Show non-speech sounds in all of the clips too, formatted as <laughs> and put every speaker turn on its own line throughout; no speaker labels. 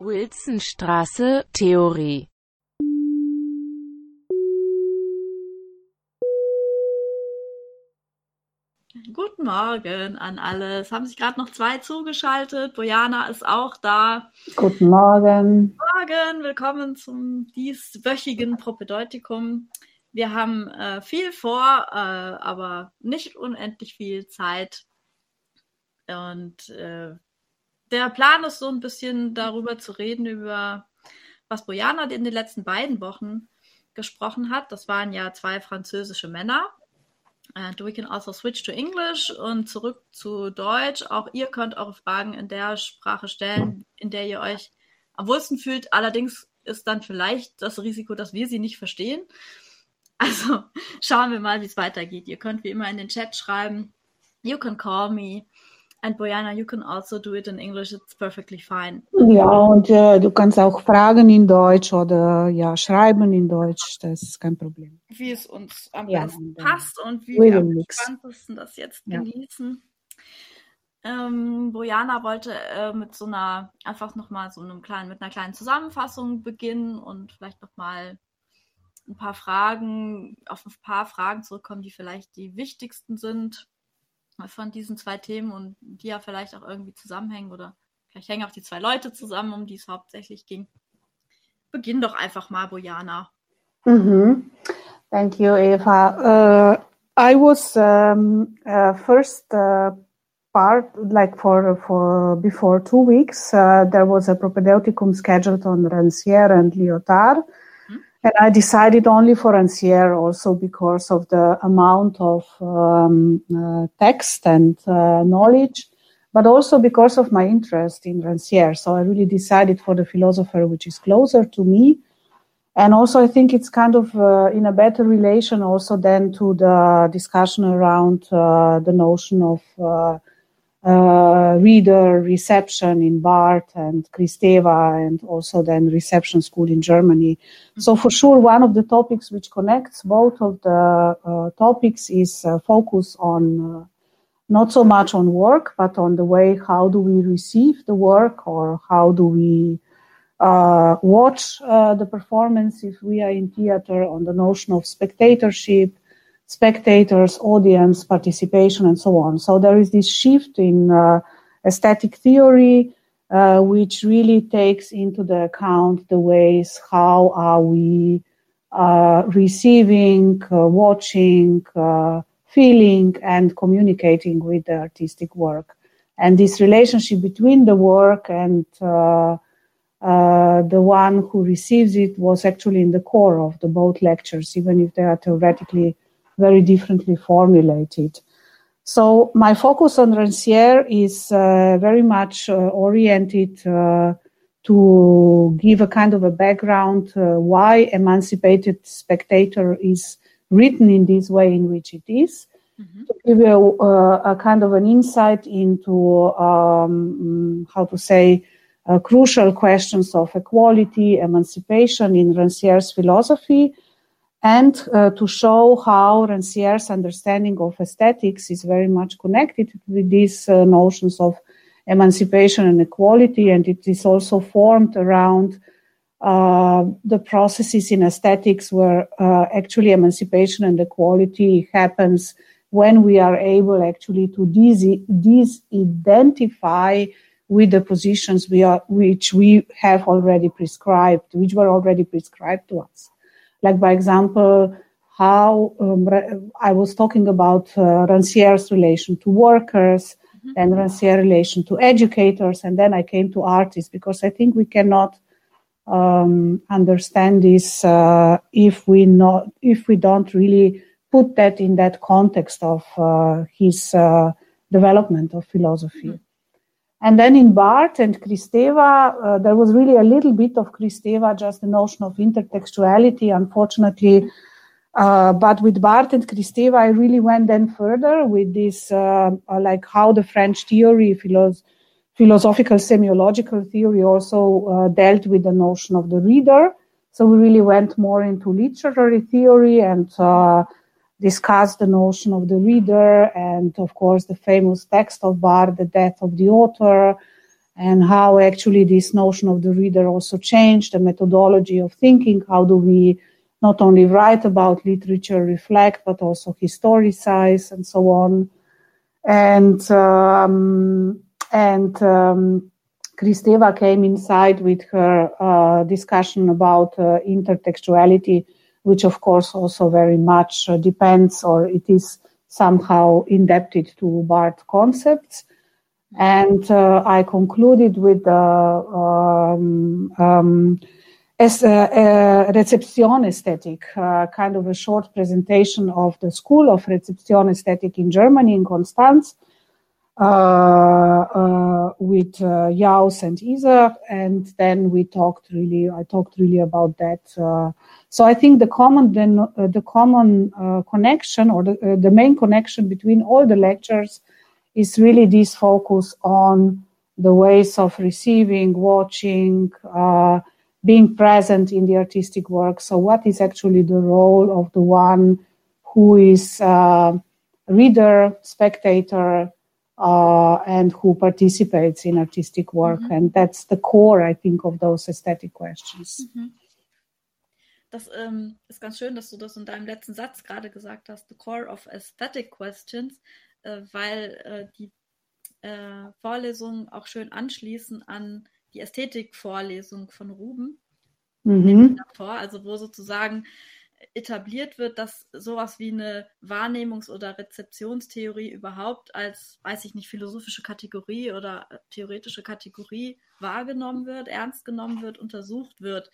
Wilsonstraße, Theorie
Guten Morgen an alle. Es haben sich gerade noch zwei zugeschaltet. Bojana ist auch da.
Guten Morgen.
Morgen, willkommen zum dieswöchigen Propedeutikum. Wir haben äh, viel vor, äh, aber nicht unendlich viel Zeit. Und äh, der Plan ist so ein bisschen darüber zu reden, über was Bojana in den letzten beiden Wochen gesprochen hat. Das waren ja zwei französische Männer. And we can also switch to English und zurück zu Deutsch. Auch ihr könnt eure Fragen in der Sprache stellen, in der ihr euch am wohlsten fühlt. Allerdings ist dann vielleicht das Risiko, dass wir sie nicht verstehen. Also <laughs> schauen wir mal, wie es weitergeht. Ihr könnt wie immer in den Chat schreiben. You can call me. And Bojana, you can also do it in English. It's perfectly fine.
Ja, und äh, du kannst auch fragen in Deutsch oder ja, schreiben in Deutsch. Das ist kein Problem.
Wie es uns am
Ja,
besten passt und wie wir am entspanntesten das jetzt
Ja.
genießen. Ähm, Bojana wollte äh, mit so einer, einfach nochmal so einem kleinen, mit einer kleinen Zusammenfassung beginnen und vielleicht nochmal ein paar Fragen, auf ein paar Fragen zurückkommen, die vielleicht die wichtigsten sind von diesen zwei Themen und die ja vielleicht auch irgendwie zusammenhängen oder vielleicht hängen auch die zwei Leute zusammen, um die es hauptsächlich ging. Beginn doch einfach mal, Bojana.
Mhm. Thank you, Eva. Uh, I was um, uh, first uh, part, like for for before two weeks, there was a propedeuticum scheduled on Rancière and Lyotard, and I decided only for Rancière also because of the amount of um, uh, text and uh, knowledge, but also because of my interest in Rancière. So I really decided for the philosopher which is closer to me and also i think it's kind of uh, in a better relation also than to the discussion around uh, the notion of uh, reader reception in Barthes and Kristeva and also then reception school in Germany. So for sure, one of the topics which connects both of the uh, topics is uh, focus on uh, not so much on work, but on the way how do we receive the work or how do we uh, watch uh, the performance if we are in theater on the notion of spectatorship, spectators, audience, participation, and so on. So there is this shift in uh, aesthetic theory, uh, which really takes into the account the ways how are we uh, receiving, uh, watching, uh, feeling, and communicating with the artistic work. And this relationship between the work and uh, uh, the one who receives it was actually in the core of the both lectures, even if they are theoretically very differently formulated. So my focus on Rancière is uh, very much uh, oriented uh, to give a kind of a background uh, why Emancipated Spectator is written in this way in which it is, to give you uh, a kind of an insight into um, how to say uh, crucial questions of equality, emancipation in Rancière's philosophy, and uh, to show how Rancière's understanding of aesthetics is very much connected with these uh, notions of emancipation and equality, and it is also formed around uh, the processes in aesthetics where uh, actually emancipation and equality happens when we are able actually to dis- disidentify with the positions we are, which we have already prescribed, which were already prescribed to us. Like, by example, how um, I was talking about uh, Rancière's relation to workers and Rancière relation to educators, and then I came to artists because I think we cannot um, understand this uh, if we not if we don't really put that in that context of uh, his uh, development of philosophy. And then in Barthes and Kristeva, uh, there was really a little bit of Kristeva, just the notion of intertextuality, unfortunately. Uh, but with Barthes and Kristeva, I really went then further with this, uh, uh, like how the French theory, philosophy, philosophical semiological theory also uh, dealt with the notion of the reader. So we really went more into literary theory and discussed the notion of the reader and, of course, the famous text of Barthes, The Death of the Author, and how actually this notion of the reader also changed the methodology of thinking. How do we not only write about literature, reflect, but also historicize and so on. And um, and um, Kristeva came inside with her uh, discussion about uh, intertextuality, which of course also very much uh, depends or it is somehow indebted to Barthes concepts. And uh, I concluded with the um, um, as a, a reception aesthetic, uh, kind of a short presentation of the School of Reception Aesthetic in Germany, in Constance, uh, uh, with uh, Jauss and Iser, and then we talked really. I talked really about that. Uh, so I think the common then uh, the common uh, connection or the the main connection between all the lectures is really this focus on the ways of receiving, watching being present in the artistic work. So, what is actually the role of the one who is a reader, spectator, uh, and who participates in artistic work? Mhm. And that's the core, I think, of those aesthetic questions. Mhm.
Das ähm, ist ganz schön, dass du das in deinem letzten Satz gerade gesagt hast, the core of aesthetic questions, äh, weil äh, die äh, Vorlesungen auch schön anschließen an die Ästhetikvorlesung von Ruben mhm. davor, also wo sozusagen etabliert wird, dass sowas wie eine Wahrnehmungs- oder Rezeptionstheorie überhaupt als, weiß ich nicht, philosophische Kategorie oder äh, theoretische Kategorie wahrgenommen wird, ernst genommen wird, untersucht wird.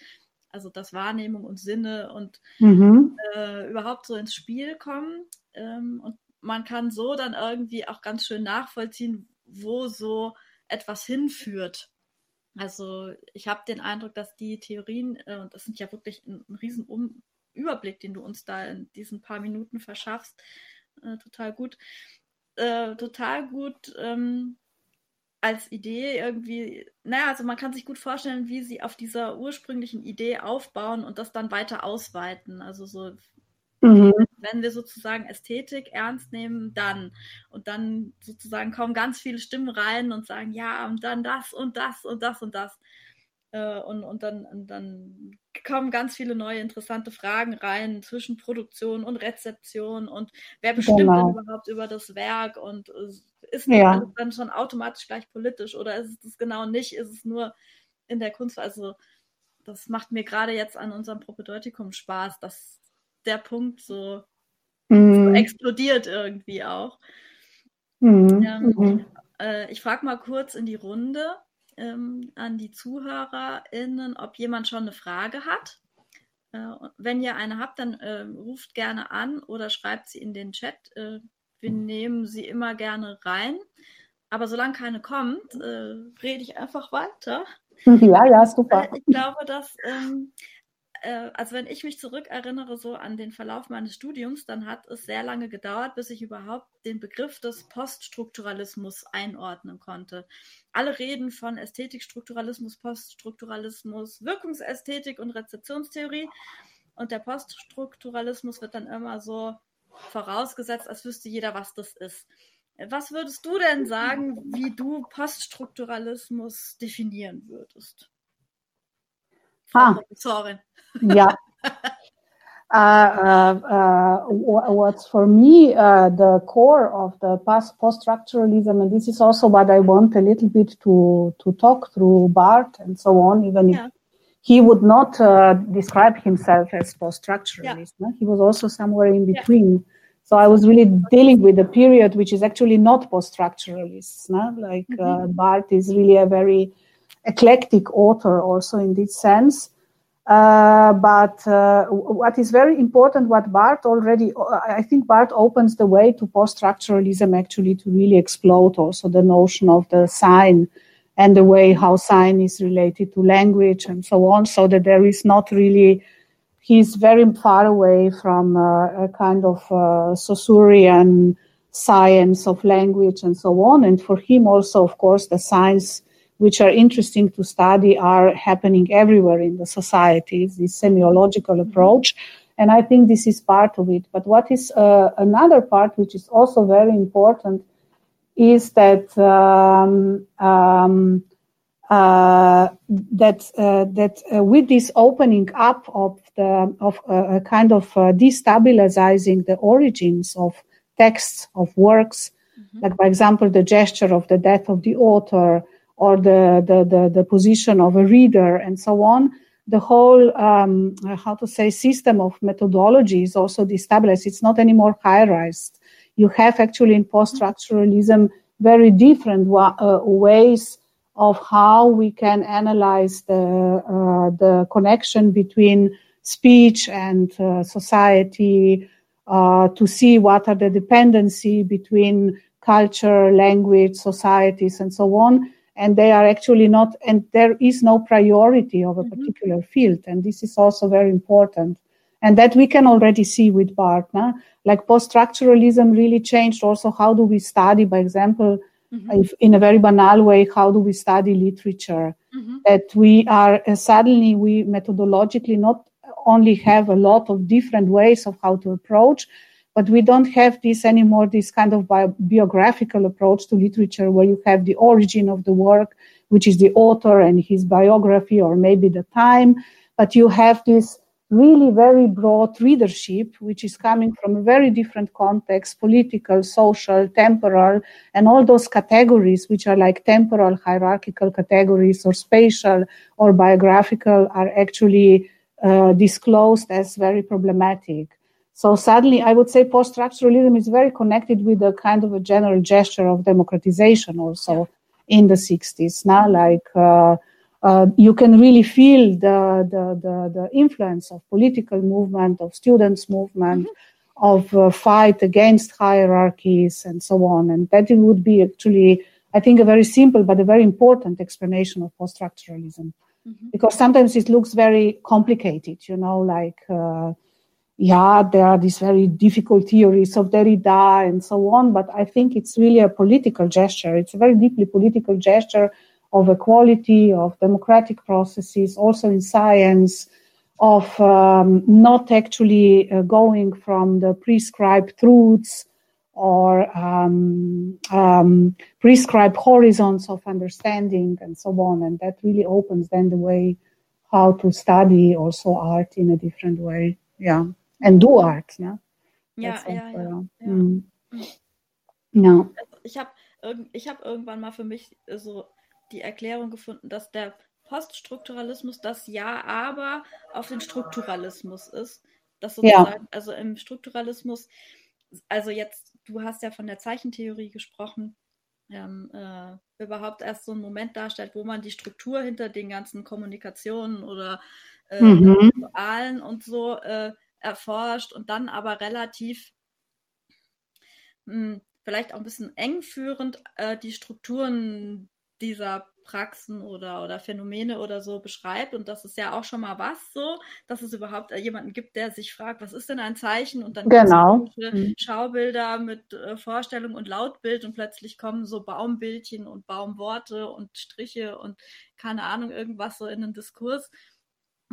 Also dass Wahrnehmung und Sinne und mhm. äh, überhaupt so ins Spiel kommen. Ähm, und man kann so dann irgendwie auch ganz schön nachvollziehen, wo so etwas hinführt. Also ich habe den Eindruck, dass die Theorien, äh, und das sind ja wirklich ein, ein riesen um Überblick, den du uns da in diesen paar Minuten verschaffst, äh, total gut, äh, total gut ähm, als Idee irgendwie, naja, also man kann sich gut vorstellen, wie sie auf dieser ursprünglichen Idee aufbauen und das dann weiter ausweiten. Also so Mhm. Wenn wir sozusagen Ästhetik ernst nehmen, dann. Und dann sozusagen kommen ganz viele Stimmen rein und sagen, ja, und dann das und das und das und das. Äh, und, und, dann, und dann kommen ganz viele neue interessante Fragen rein zwischen Produktion und Rezeption und wer bestimmt genau. denn überhaupt über das Werk und ist ja. das dann schon automatisch gleich politisch oder ist es das genau nicht? Ist es nur in der Kunst? Also das macht mir gerade jetzt an unserem Propedeutikum Spaß, dass der Punkt so, mhm. so explodiert irgendwie auch. Mhm. Ähm, mhm. äh, ich frage mal kurz in die Runde ähm, an die ZuhörerInnen, ob jemand schon eine Frage hat. Äh, wenn ihr eine habt, dann äh, ruft gerne an oder schreibt sie in den Chat. Äh, wir nehmen sie immer gerne rein. Aber solange keine kommt, äh, rede ich einfach weiter.
Ja, ja, super.
ich glaube, dass ähm, äh, also wenn ich mich zurückerinnere so an den Verlauf meines Studiums, dann hat es sehr lange gedauert, bis ich überhaupt den Begriff des Poststrukturalismus einordnen konnte. Alle reden von Ästhetikstrukturalismus, Poststrukturalismus, Wirkungsästhetik und Rezeptionstheorie. Und der Poststrukturalismus wird dann immer so vorausgesetzt, als wüsste jeder, was das ist. Was würdest du denn sagen, wie du Poststrukturalismus definieren würdest?
Ah. Yeah. <laughs> Uh, uh, uh, what's for me uh, the core of the post structuralism, and this is also what I want a little bit to to talk through Barthes and so on, even yeah. if he would not uh, describe himself as post structuralist. Yeah. No? He was also somewhere in between. Yeah. So I was really dealing with a period which is actually not post structuralist. No? Like uh, mm-hmm. Barthes is really a very eclectic author, also in this sense. Uh, but uh, what is very important, what Barthes already, I think Barthes opens the way to post structuralism actually to really explode also the notion of the sign and the way how sign is related to language and so on, so that there is not really, he's very far away from uh, a kind of uh, Saussurean science of language and so on. And for him also, of course, the science which are interesting to study are happening everywhere in the societies, this semiological approach. And I think this is part of it. But what is uh, another part, which is also very important, is that um, um, uh, that uh, that uh, with this opening up of the of a kind of destabilizing the origins of texts of works, mm-hmm. like for example the gesture of the death of the author or the the the, the position of a reader and so on. The whole um, how to say system of methodology is also destabilized. It's not anymore hierarchized. You have actually in post-structuralism very different wa- uh, ways of how we can analyze the uh, the connection between speech and uh, society uh, to see what are the dependency between culture, language, societies, and so on. And they are actually not, and there is no priority of a mm-hmm. particular field. And this is also very important. And that we can already see with Barthes. Like post structuralism really changed also how do we study, by example, mm-hmm. if in a very banal way, how do we study literature? Mm-hmm. That we are uh, suddenly we methodologically not only have a lot of different ways of how to approach, but we don't have this anymore. This kind of bi- biographical approach to literature, where you have the origin of the work, which is the author and his biography, or maybe the time, but you have this really very broad readership, which is coming from a very different context political, social, temporal, and all those categories, which are like temporal hierarchical categories or spatial or biographical, are actually uh, disclosed as very problematic. So suddenly, I would say post-structuralism is very connected with a kind of a general gesture of democratization also in the 60s. Now, like uh, uh, you can really feel the, the, the, the, influence of political movement, of students' movement, mm-hmm. of uh, fight against hierarchies, and so on. And that it would be actually, I think, a very simple but a very important explanation of post-structuralism. Mm-hmm. Because sometimes it looks very complicated, you know, like, uh, yeah, there are these very difficult theories of Derrida and so on, but I think it's really a political gesture. It's a very deeply political gesture of equality, of democratic processes, also in science, of um, not actually uh, going from the prescribed truths or um, um, prescribed horizons of understanding and so on. And that really opens then the way how to study also art in a different way. Yeah. And do art.
Yeah, ja, ja, ja, ja.
Mm. ja.
Ich habe ich hab irgendwann mal für mich so die Erklärung gefunden, dass der Poststrukturalismus das Ja aber auf den Strukturalismus ist. Das sozusagen, ja. also im Strukturalismus, also jetzt, du hast ja von der Zeichentheorie gesprochen, ähm, äh, überhaupt erst so einen Moment darstellt, wo man die Struktur hinter den ganzen Kommunikationen oder äh, mhm. Ritualen und so äh, erforscht und dann aber relativ mh, hm, vielleicht auch ein bisschen engführend äh, die Strukturen dieser Praxen oder, oder Phänomene oder so beschreibt. Und das ist ja auch schon mal was so, dass es überhaupt äh, jemanden gibt, der sich fragt, was ist denn ein Zeichen? Und dann
genau.
Mhm. Schaubilder mit äh, Vorstellung und Lautbild und plötzlich kommen so Baumbildchen und Baumworte und Striche und keine Ahnung, irgendwas so in den Diskurs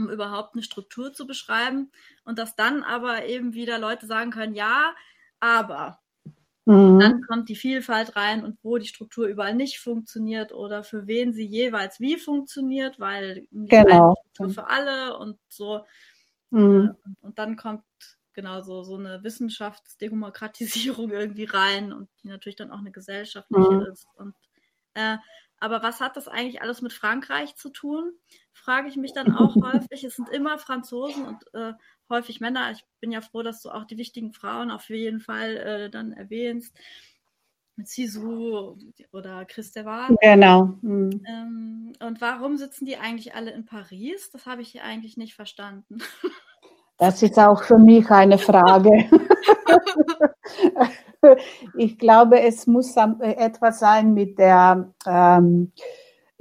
um überhaupt eine Struktur zu beschreiben und dass dann aber eben wieder Leute sagen können, ja, aber Mhm. Dann kommt die Vielfalt rein und wo die Struktur überall nicht funktioniert oder für wen sie jeweils wie funktioniert, weil
genau.
Struktur für alle und so. Mhm. Äh, und dann kommt genau so, so eine Wissenschaftsdemokratisierung <laughs> irgendwie rein und die natürlich dann auch eine gesellschaftliche mhm. ist. Und, äh, aber was hat das eigentlich alles mit Frankreich zu tun? Frage ich mich dann auch <laughs> häufig. Es sind immer Franzosen und äh, häufig Männer. Ich bin ja froh, dass du auch die wichtigen Frauen auf jeden Fall äh, dann erwähnst. Sisu oder Christeval.
Genau. Mhm.
Ähm, und warum sitzen die eigentlich alle in Paris? Das habe ich hier eigentlich nicht verstanden. <laughs>
Das ist auch für mich eine Frage. <laughs> ich glaube, es muss etwas sein mit der ähm,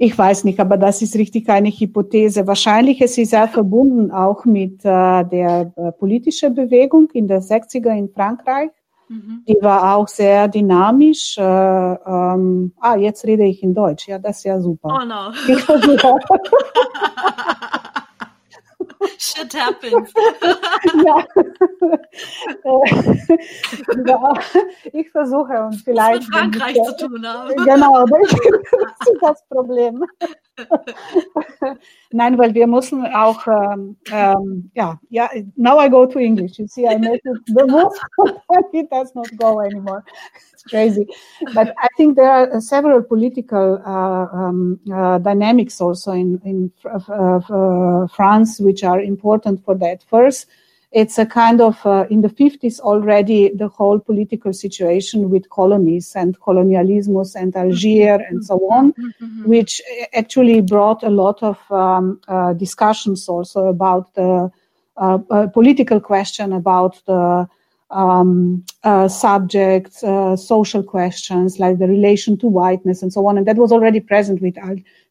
ich weiß nicht, aber das ist richtig eine Hypothese. Wahrscheinlich ist sie sehr verbunden auch mit äh, der äh, politischen Bewegung in der 60er in Frankreich. Mhm. Die war auch sehr dynamisch. Äh, ähm, ah, jetzt rede ich in Deutsch. Ja, das ist ja super.
Oh no. <laughs> Shit happens. ja.
ja. Ich versuche und vielleicht.
Was mit Frankreich zu tun haben.
Genau, <laughs> das ist das Problem. Nein, weil wir müssen auch, ähm, ähm, ja, ja, now I go to English. You see, I make it the move, <laughs> it does not go anymore. It's crazy. But I think there are several political uh, um, uh, dynamics also in, in uh, France, which are important for that. First, it's a kind of uh, in the 50s already the whole political situation with colonies and colonialismus and Algiers mm-hmm. and so on, mm-hmm. which actually brought a lot of um, uh, discussions also about the uh, uh political question about the um, uh, subjects, uh, social questions like the relation to whiteness and so on. And that was already present with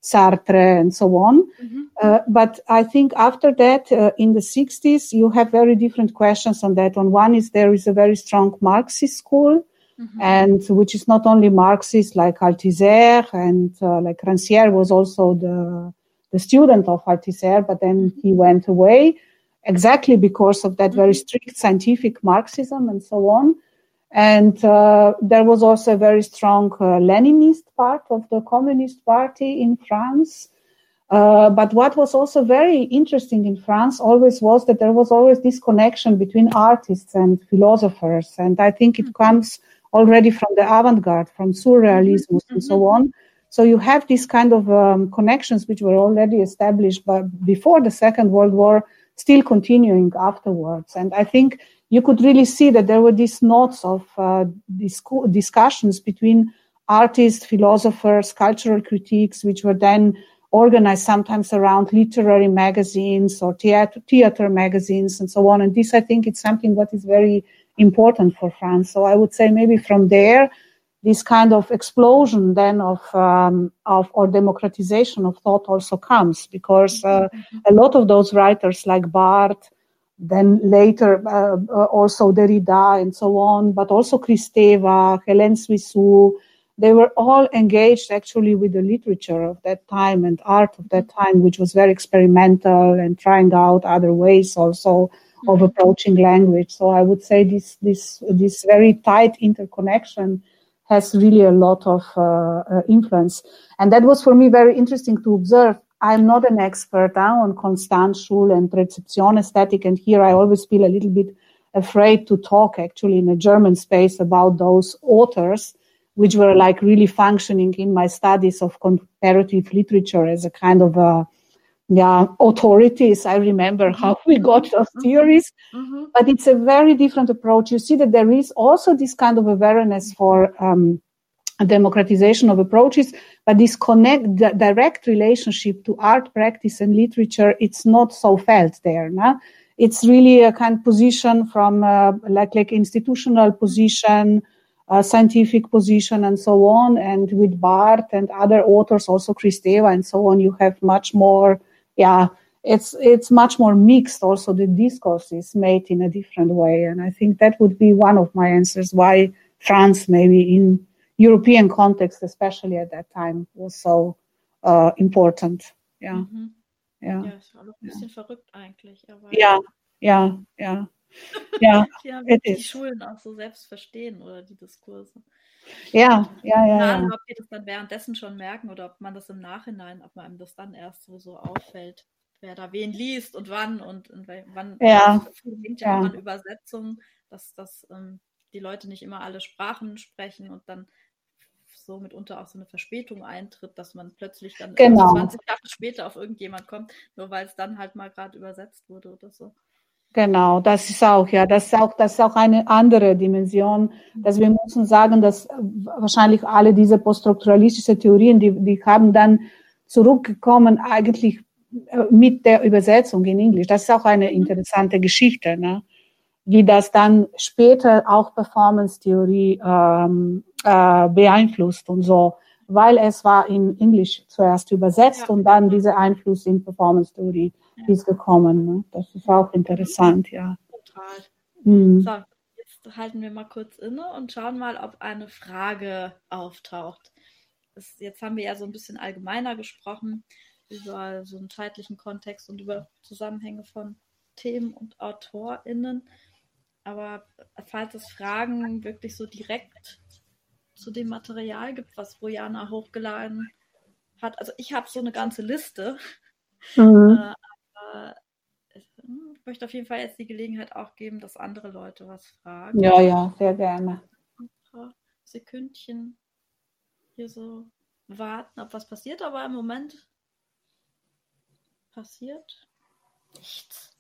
Sartre and so on. Mm-hmm. Uh, but I think after that, uh, in the 60s, you have very different questions on that. On one is there is a very strong Marxist school. Mm-hmm. And which is not only Marxist like Althusser and uh, like Rancière was also the the student of Althusser, but then mm-hmm. he went away exactly because of that very mm-hmm. strict scientific Marxism and so on. And uh, there was also a very strong uh, Leninist part of the Communist Party in France. Uh, but what was also very interesting in France always was that there was always this connection between artists and philosophers. And I think it mm-hmm. comes already from the avant garde, from surrealism mm-hmm. and so mm-hmm. on. So you have these kind of um, connections which were already established but before the Second World War still continuing afterwards. And I think you could really see that there were these notes of uh, discu- discussions between artists, philosophers, cultural critiques, which were then organized sometimes around literary magazines or theater, theater magazines and so on. And this, I think, is something what is very important for France. So I would say maybe from there, this kind of explosion then of um, of or democratization of thought also comes because uh, mm-hmm. a lot of those writers like Barthes, then later uh, uh, also Derrida and so on, but also Kristeva, Hélène Cixous, they were all engaged actually with the literature of that time and art of that time, which was very experimental and trying out other ways also of mm-hmm. approaching language. So I would say this this this very tight interconnection has really a lot of uh, uh, influence. And that was for me very interesting to observe. I'm not an expert uh, on Constanzschule and Rezeption aesthetic, and here I always feel a little bit afraid to talk actually in a German space about those authors, which were like really functioning in my studies of comparative literature as a kind of a yeah authorities i remember mm-hmm. how we got those mm-hmm. theories mm-hmm. but it's a very different approach you see that there is also this kind of awareness for um, democratization of approaches but this connect the direct relationship to art practice and literature it's not so felt there no? it's really a kind of position from uh, like like institutional position uh, scientific position and so on and with Barthes and other authors also Kristeva and so on you have much more yeah, it's it's much more mixed. Also, the discourse is made in a different way, and I think that would be one of my answers why France, maybe in European context, especially at that time, was so uh, important. Ja. Mhm.
Ja. ja, ist auch ein bisschen ja. verrückt eigentlich. Aber
ja, ja, ja. <laughs> Ja,
ja die Schulen auch so selbst verstehen oder die Diskurse.
Ja, ja, ja. Ja.
ob die das dann währenddessen schon merken oder ob man das im Nachhinein, ob man das dann erst so, so auffällt, wer da wen liest und wann und, und wann.
Ja.
hängt ja, ja. an Übersetzungen, dass, dass ähm, die Leute nicht immer alle Sprachen sprechen und dann so mitunter auch so eine Verspätung eintritt, dass man plötzlich dann
genau.
20 Jahre später auf irgendjemand kommt, nur weil es dann halt mal gerade übersetzt wurde oder so.
Genau, das ist auch, ja, das ist auch, das ist auch eine andere Dimension, dass wir müssen sagen, dass wahrscheinlich alle diese poststrukturalistische Theorien, die, die haben dann zurückgekommen eigentlich äh, mit der Übersetzung in Englisch. Das ist auch eine interessante Geschichte, ne? wie das dann später auch Performance-Theorie ähm, äh, beeinflusst und so, weil es war in Englisch zuerst übersetzt ja. und dann dieser Einfluss in Performance-Theorie ist gekommen. Ne? Das ist auch interessant, ja.
Total. Mhm. So, jetzt halten wir mal kurz inne und schauen mal, ob eine Frage auftaucht. Das, jetzt haben wir ja so ein bisschen allgemeiner gesprochen über so einen zeitlichen Kontext und über Zusammenhänge von Themen und AutorInnen. Aber falls es Fragen wirklich so direkt zu dem Material gibt, was Rojana hochgeladen hat, also ich habe so eine ganze Liste, mhm. äh, aber ich möchte auf jeden Fall jetzt die Gelegenheit auch geben, dass andere Leute was fragen.
Ja, ja, sehr gerne.
Ein paar Sekündchen hier so warten, ob was passiert, aber im Moment passiert nichts.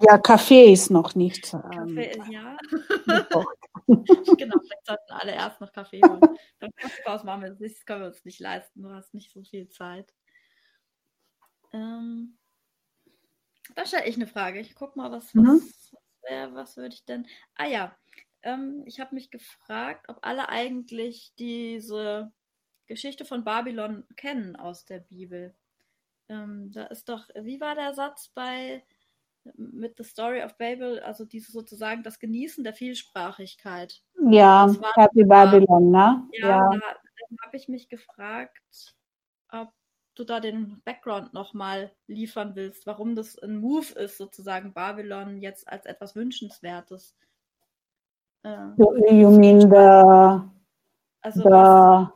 Ja, Kaffee ist noch nicht.
Kaffee, ähm, ja. <laughs> <laughs> genau, vielleicht sollten alle erst noch Kaffee holen. Dann Kaffeepause machen wir das können wir uns nicht leisten. Du hast nicht so viel Zeit. Ähm, da stelle ich eine Frage. Ich gucke mal, was, mhm. was, was, was würde ich denn. Ah ja, ähm, ich habe mich gefragt, ob alle eigentlich diese Geschichte von Babylon kennen aus der Bibel. Ähm, da ist doch, wie war der Satz bei mit The Story of Babel, also dieses sozusagen das Genießen der Vielsprachigkeit.
Ja, Happy Babylon, ne?
Ja, ja. da, da habe ich mich gefragt, ob du da den Background nochmal liefern willst, warum das ein Move ist, sozusagen Babylon jetzt als etwas Wünschenswertes.
Äh, you, mean the, also the was,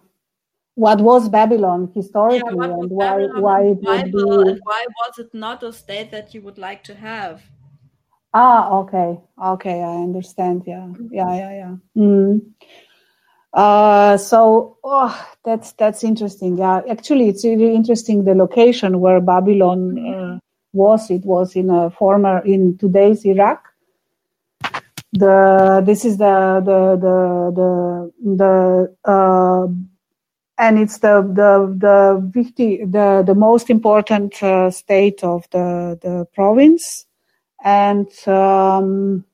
what was Babylon historically yeah, and why Babylon why
and Bible, be... and why was it not a state that you would like to have?
Ah, okay, okay, I understand. Yeah, yeah, yeah, yeah. Mm. Uh, so oh, that's that's interesting. Yeah, actually, it's really interesting the location where Babylon uh, was. It was in a former in today's Iraq. The this is the the the the the uh, and it's the the the the, the most important uh, state of the the province and um,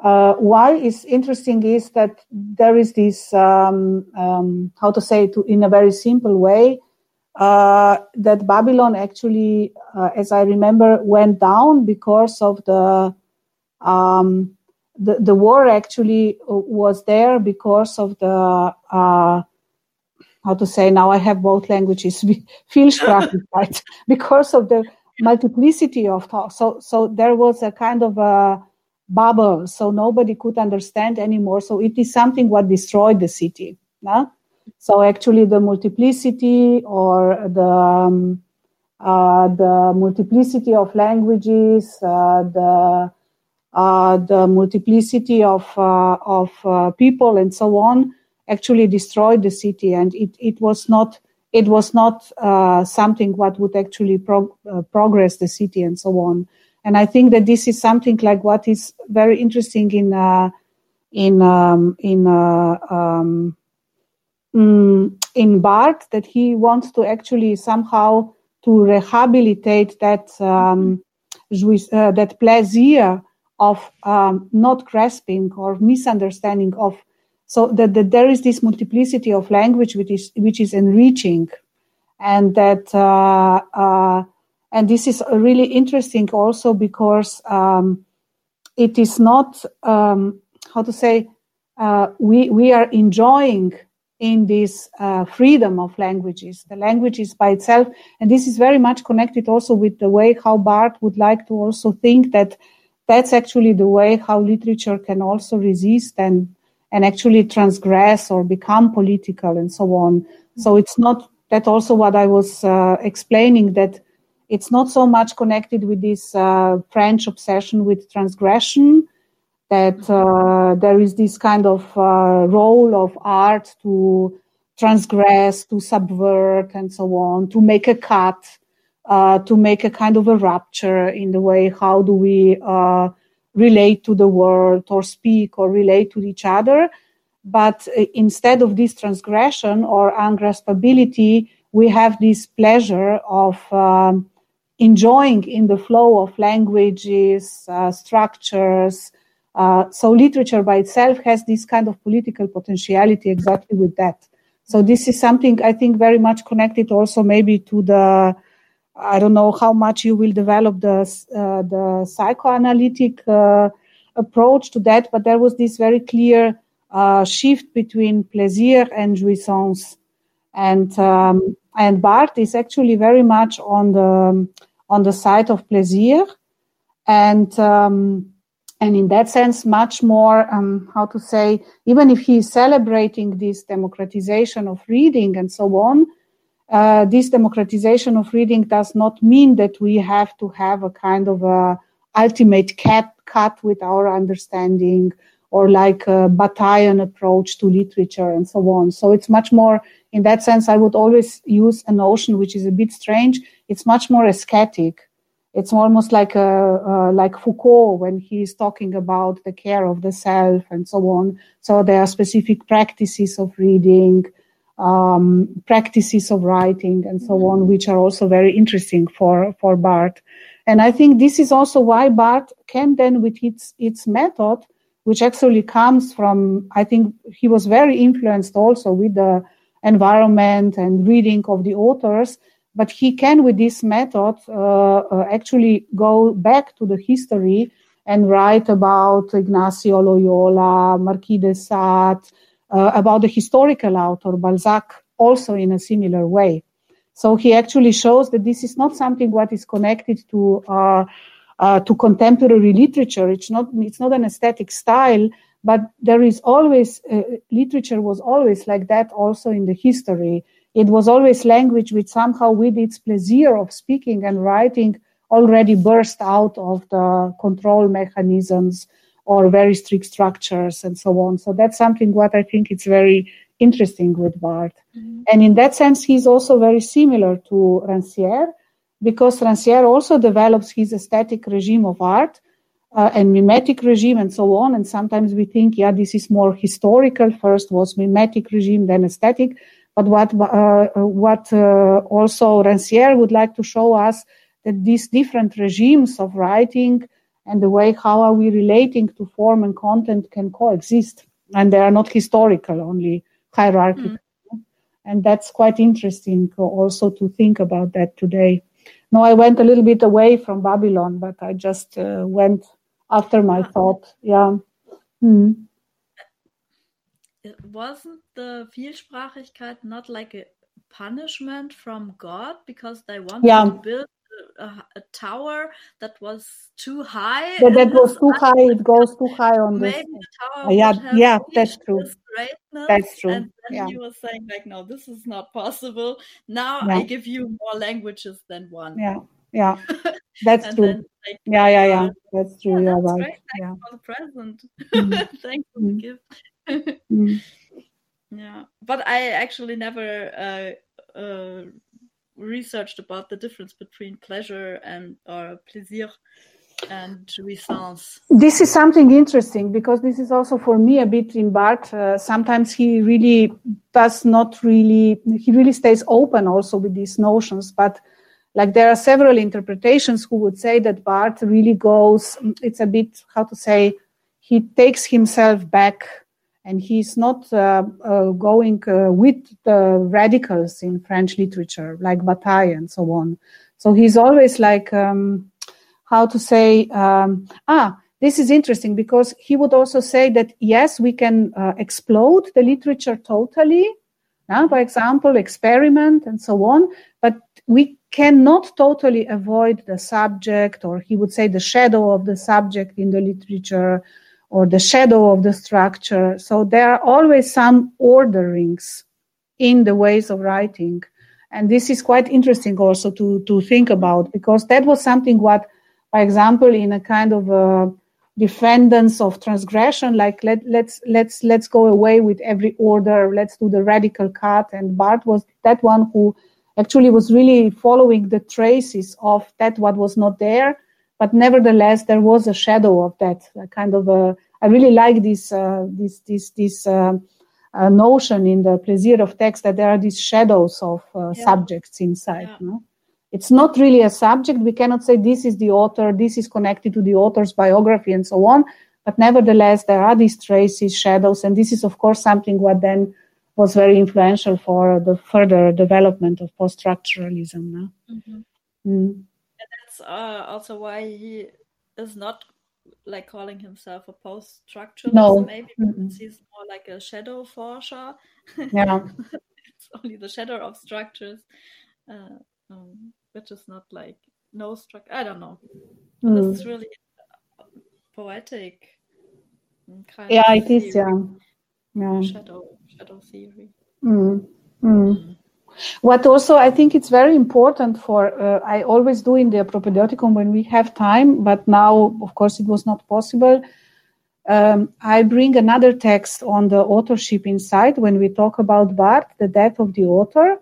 uh, why is interesting is that there is this um, um, how to say it in a very simple way uh, that Babylon actually, uh, as I remember, went down because of the um, the, the war actually was there because of the uh, how to say now I have both languages <laughs> Vielsprachigkeit <laughs> because of the multiplicity of thoughts. So so there was a kind of a bubble, so nobody could understand anymore. So it is something what destroyed the city. No? So actually the multiplicity or the um, uh, the multiplicity of languages, uh, the uh, the multiplicity of uh, of uh, people and so on actually destroyed the city, and it, it was not it was not uh, something what would actually prog- progress the city and so on. And I think that this is something like what is very interesting in uh, in um, in uh, um, mm, in Barthes that he wants to actually somehow to rehabilitate that um, uh, that pleasure of um, not grasping or misunderstanding of so that, that there is this multiplicity of language which is which is enriching. And that uh, uh, and this is really interesting also because um, it is not um, how to say uh, we we are enjoying in this uh, freedom of languages the languages by itself and this is very much connected also with the way how Barthes would like to also think that that's actually the way how literature can also resist and and actually transgress or become political and so on. So it's not that also what I was uh, explaining that it's not so much connected with this uh, French obsession with transgression that uh, there is this kind of uh, role of art to transgress, to subvert, and so on, to make a cut, uh, to make a kind of a rupture in the way how do we uh, relate to the world or speak or relate to each other. But uh, instead of this transgression or ungraspability, we have this pleasure of um, enjoying in the flow of languages, uh, structures. Uh, so literature by itself has this kind of political potentiality exactly with that. So this is something I think very much connected also maybe to the I don't know how much you will develop the uh, the psychoanalytic uh, approach to that, but there was this very clear uh, shift between plaisir and jouissance, and um, and Barthes is actually very much on the on the side of plaisir, and um, and in that sense, much more um, how to say, even if he is celebrating this democratization of reading and so on, uh, this democratization of reading does not mean that we have to have a kind of a ultimate cat cut with our understanding or like a Bataillean approach to literature and so on. So it's much more, in that sense, I would always use a notion which is a bit strange. It's much more ascetic. It's almost like a, uh, like Foucault when he's talking about the care of the self and so on. So there are specific practices of reading, um, practices of writing, and so on, which are also very interesting for for Barthes. And I think this is also why Barthes can then, with its its method, which actually comes from, I think he was very influenced also with the environment and reading of the authors. But he can, with this method, uh, uh, actually go back to the history and write about Ignacio Loyola, Marquis de Sade, uh, about the historical author Balzac, also in a similar way. So he actually shows that this is not something what is connected to uh, to contemporary literature. It's not it's not an aesthetic style, but there is always uh, literature was always like that also in the history. It was always language which somehow with its pleasure of speaking and writing already burst out of the control mechanisms or very strict structures and so on. So that's something what I think it's very interesting with Barthes. Mm-hmm. And in that sense, he's also very similar to Rancière because Rancière also develops his aesthetic regime of art uh, and mimetic regime and so on. And sometimes we think, yeah, this is more historical. First was mimetic regime, then aesthetic. But what uh, what uh, also Rancière would like to show us that these different regimes of writing and the way how are we relating to form and content can coexist, and they are not historical, only hierarchical. Mm. And that's quite interesting also to think about that today. No, I went a little bit away from Babylon, but I just uh, went after my thought. Yeah. Hmm.
Wasn't the Vielsprachigkeit not like a punishment from God because they wanted
yeah.
to build a, a, tower that was too high?
Yeah, that was too high. It goes too high on
Maybe
this.
the tower
yeah, yeah, that's true.
this greatness,
That's true.
And then
Yeah.
he was saying like, no, this is not possible. Now
Yeah.
I give you more languages than one.
Yeah, yeah, <laughs> that's true.
then like,
Yeah, yeah, yeah. That's true.
yeah, that's
right.
great. Thanks
Yeah.
for the present.
Mm. <laughs>
Thanks for the
Mm.
gift.
Mm. <laughs>
yeah, but I actually never uh, uh, researched about the difference between pleasure and or plaisir and jouissance.
This is something interesting because this is also for me a bit in Barthes. Uh, sometimes he really does not really, he really stays open also with these notions. But like there are several interpretations who would say that Barthes really goes, it's a bit, how to say, he takes himself back and he's not uh, uh, going uh, with the radicals in French literature, like Bataille and so on. So he's always like, um, how to say, um, ah, this is interesting because he would also say that yes, we can uh, explode the literature totally, uh, by example, experiment and so on, but we cannot totally avoid the subject, or he would say the shadow of the subject in the literature, or the shadow of the structure. So there are always some orderings in the ways of writing. And this is quite interesting also to, to think about because that was something what, for example, in a kind of a defendants of transgression, like let, let's let's let's go away with every order, let's do the radical cut. And Barthes was that one who actually was really following the traces of that what was not there but nevertheless there was a shadow of that a kind of a i really like this uh, this this this uh, uh, notion in the plaisir of text that there are these shadows of uh,
Yeah.
subjects inside
Yeah.
no? It's not really a subject we cannot say this is the author this is connected to the author's biography and so on but nevertheless there are these traces shadows and this is of course something what then was very influential for the further development of post-structuralism no?
Mhm.
Mm.
That's uh, also why he is not like calling himself a post-structuralist.
No.
Maybe because he's more like a shadow forscher.
yeah <laughs>
it's only the shadow of structures, uh, um, which is not like no structure. I don't know.
Mm.
This is really poetic. mm,
Yeah, it is.
theory,
Yeah, yeah.
Shadow, shadow theory.
Mm. Mm. What also I think it's very important for uh, I always do in the propedeuticum when we have time, but now of course it was not possible. Um, I bring another text on the authorship inside when we talk about Barthes, the death of the author.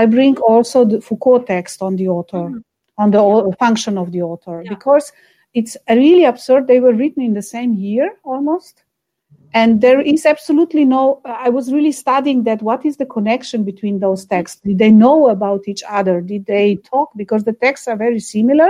I bring also the Foucault text on the author, mm-hmm. on the function of the author, yeah. because it's really absurd. They were written in the same year almost and there is absolutely no i was really studying that what is the connection between those texts did they know about each other did they talk because the texts are very similar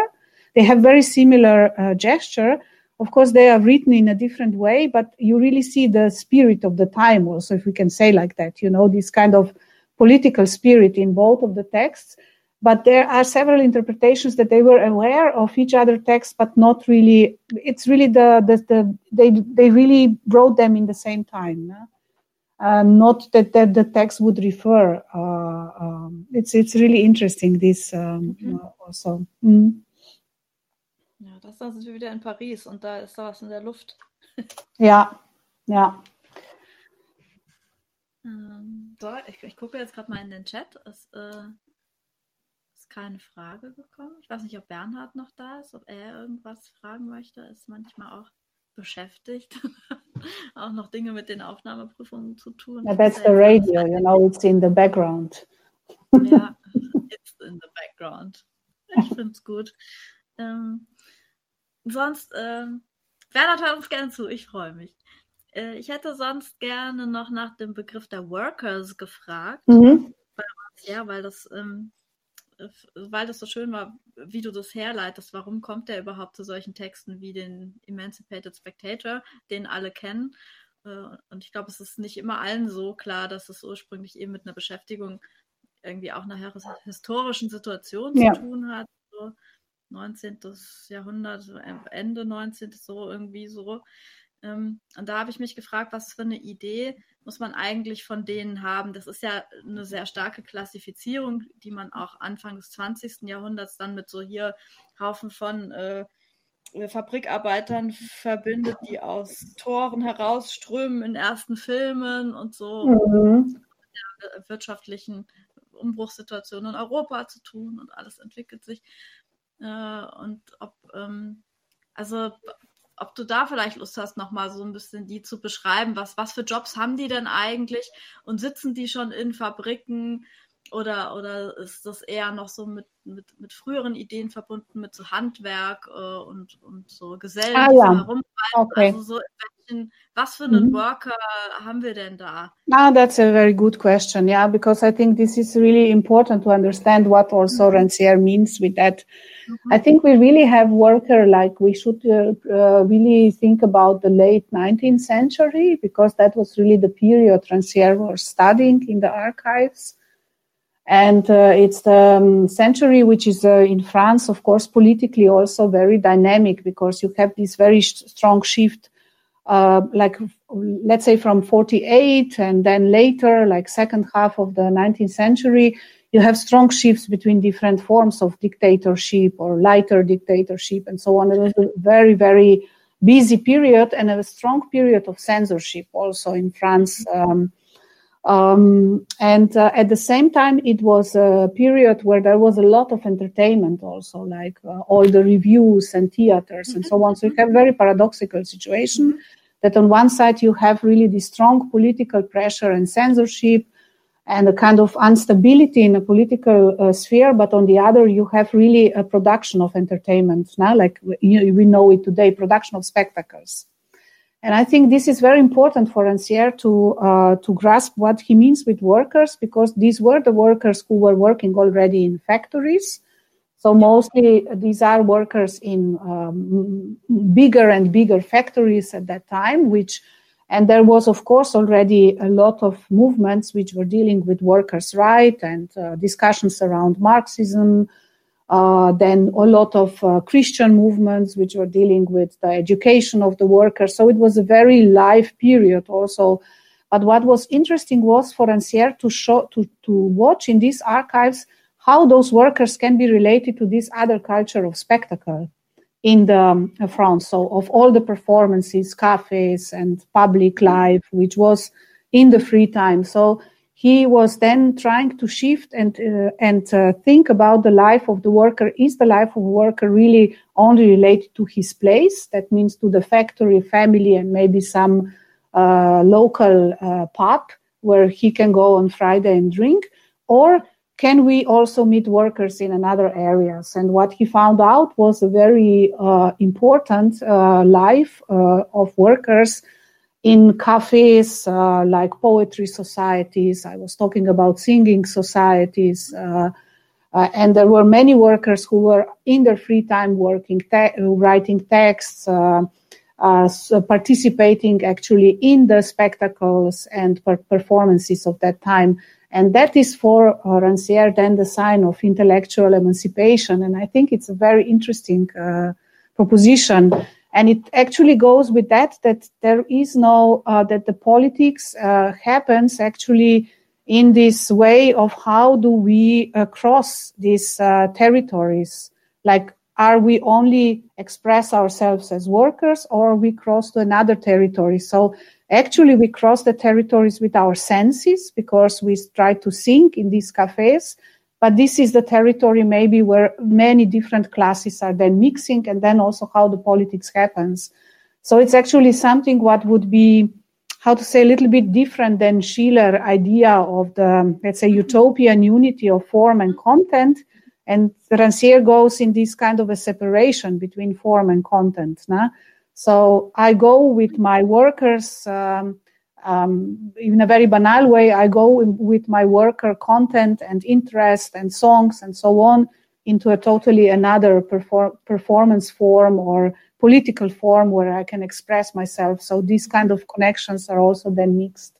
they have very similar uh, gesture of course they are written in a different way but you really see the spirit of the time also if we can say like that you know this kind of political spirit in both of the texts but there are several interpretations that they were aware of each other text but not really it's really the, the, the they they really wrote them in the same time no? uh, not that, that the text would refer uh, um, it's it's really interesting this um, mhm. uh, also mm.
ja das sind wir wieder in Paris und da ist da was in der Luft
ja ja
ähm, so, ich, ich gucke jetzt gerade mal in den Chat. Es, äh, keine Frage gekommen. Ich weiß nicht, ob Bernhard noch da ist, ob er irgendwas fragen möchte. Er ist manchmal auch beschäftigt, <laughs> auch noch Dinge mit den Aufnahmeprüfungen zu tun.
Yeah, that's the radio, you know, it's in the background.
ja, <laughs> it's in the background. Ich finde es gut. Ähm, sonst, ähm, Bernhard hört uns gerne zu, ich freue mich. Äh, ich hätte sonst gerne noch nach dem Begriff der Workers gefragt. Mhm. Ja, weil das ähm, weil das so schön war, wie du das herleitest, warum kommt er überhaupt zu solchen Texten wie den Emancipated Spectator, den alle kennen. Äh, und ich glaube, es ist nicht immer allen so klar, dass es ursprünglich eben mit einer Beschäftigung irgendwie auch einer historischen Situation ja. zu tun hat. So 19. Jahrhundert, Ende 19. so irgendwie so. Ähm, und da habe ich mich gefragt, was für eine Idee muss man eigentlich von denen haben? Das ist ja eine sehr starke Klassifizierung, die man auch Anfang des 20. Jahrhunderts dann mit so hier Haufen von äh, Fabrikarbeitern verbindet, die aus Toren herausströmen in ersten Filmen und so mhm. der wirtschaftlichen Umbruchssituationen in Europa zu tun und alles entwickelt sich. Äh, und ob, ähm, also ob du da vielleicht Lust hast, nochmal so ein bisschen die zu beschreiben. Was, was für Jobs haben die denn eigentlich? Und sitzen die schon in Fabriken? Oder, oder ist das eher noch so mit, mit, mit früheren Ideen verbunden, mit so Handwerk äh, und, und so Gesellen, ah, ja. herum? Okay. Also so welchen, was für einen mm -hmm. Worker haben wir denn da?
Ah, that's a very good question. Yeah, because I think this is really important to understand what also mm -hmm. Rancière means with that. Mm-hmm. I think we really have worker like we should uh, uh, really think about the late 19th century because that was really the period Rancière was studying in the archives. And uh, it's the um, century which is uh, in France, of course, politically also very dynamic because you have this very strong shift, uh, like let's say from 48 and then later, like second half of the 19th century, you have strong shifts between different forms of dictatorship or lighter dictatorship and so on. It was a very, very busy period and a strong period of censorship also in France. Um, um, and uh, at the same time, it was a period where there was a lot of entertainment also, like uh, all the reviews and theaters and so on. So you have a very paradoxical situation that on one side you have really this strong political pressure and censorship and a kind of instability in a political uh, sphere, but on the other, you have really a production of entertainment now, like we, we know it today, production of spectacles. And I think this is very important for Rancière to uh, to grasp what he means with workers, because these were the workers who were working already in factories. So mostly these are workers in um, bigger and bigger factories at that time, which and there was, of course, already a lot of movements which were dealing with workers' rights and uh, discussions around Marxism. Uh, then a lot of uh, Christian movements which were dealing with the education of the workers. So it was a very live period also. But what was interesting was for Rancière to show, to, to watch in these archives how those workers can be related to this other culture of spectacle in the um, France. So of all the performances, cafes and public life, which was in the free time. So he was then trying to shift and uh, and uh, think about the life of the worker. Is the life of worker really only related to his place? That means to the factory, family, and maybe some uh, local uh, pub where he can go on Friday and drink, or can we also meet workers in another areas? And what he found out was a very uh, important uh, life of workers in cafes uh, like poetry societies. I was talking about singing societies. Uh, uh, and there were many workers who were in their free time working, te- writing texts, uh, uh, so participating actually in the spectacles and per- performances of that time. And that is for uh, Rancière then the sign of intellectual emancipation. And I think it's a very interesting proposition. And it actually goes with that that there is no uh, that the politics uh, happens actually in this way of how do we uh, cross these uh, territories. Like are we only express ourselves as workers or we cross to another territory? So actually we cross the territories with our senses because we try to sing in these cafes but this is the territory maybe where many different classes are then mixing and then also how the politics happens so it's actually something what would be how to say a little bit different than schiller idea of the let's say utopian unity of form and content and rancière goes in this kind of a separation between form and content nah? So i go with my workers um, um, in a very banal way, I go with my worker content and interest and songs and so on into a totally another perform- performance form or political form where I can express myself. So these kind of connections are also then mixed.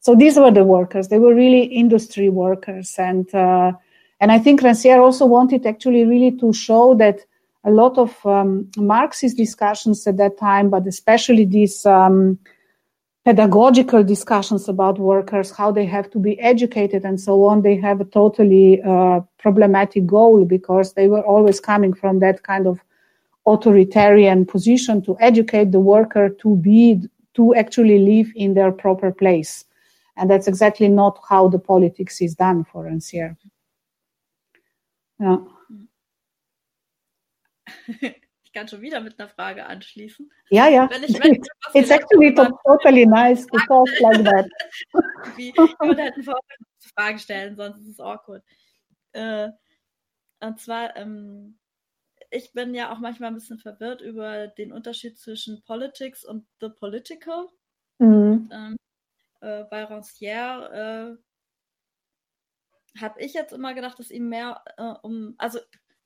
So these were the workers. They were really industry workers, and uh, and I think Rancière also wanted actually really to show that a lot of um, Marxist discussions at that time, but especially these. Um, pedagogical discussions about workers, how they have to be educated and so on, they have a totally uh, problematic goal because they were always coming from that kind of authoritarian position to educate the worker to be to actually live in their proper place. And that's exactly not how the politics is done for Rancière.
Yeah. <laughs> Ich kann schon wieder mit einer Frage anschließen.
Ja, ja. Wenn ich, wenn It's actually totally nice talk like that.
Wie, ich würde halt eine Frage stellen, sonst ist es awkward. Äh, und zwar, ähm, ich bin ja auch manchmal ein bisschen verwirrt über den Unterschied zwischen Politics und The Political. Mhm. Ähm, äh, bei Rancière äh, habe ich jetzt immer gedacht, dass ihm mehr äh, um, also